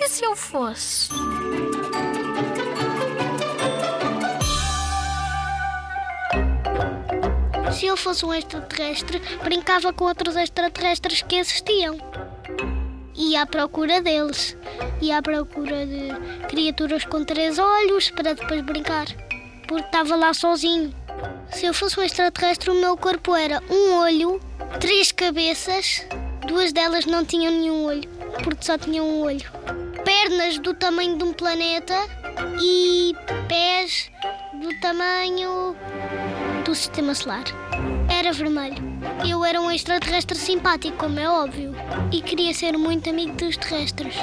E se eu fosse? Se eu fosse um extraterrestre, brincava com outros extraterrestres que existiam. Ia à procura deles. Ia à procura de criaturas com três olhos para depois brincar. Porque estava lá sozinho. Se eu fosse um extraterrestre, o meu corpo era um olho, três cabeças, Duas delas não tinham nenhum olho, porque só tinham um olho. Pernas do tamanho de um planeta e pés do tamanho do sistema solar. Era vermelho. Eu era um extraterrestre simpático, como é óbvio, e queria ser muito amigo dos terrestres.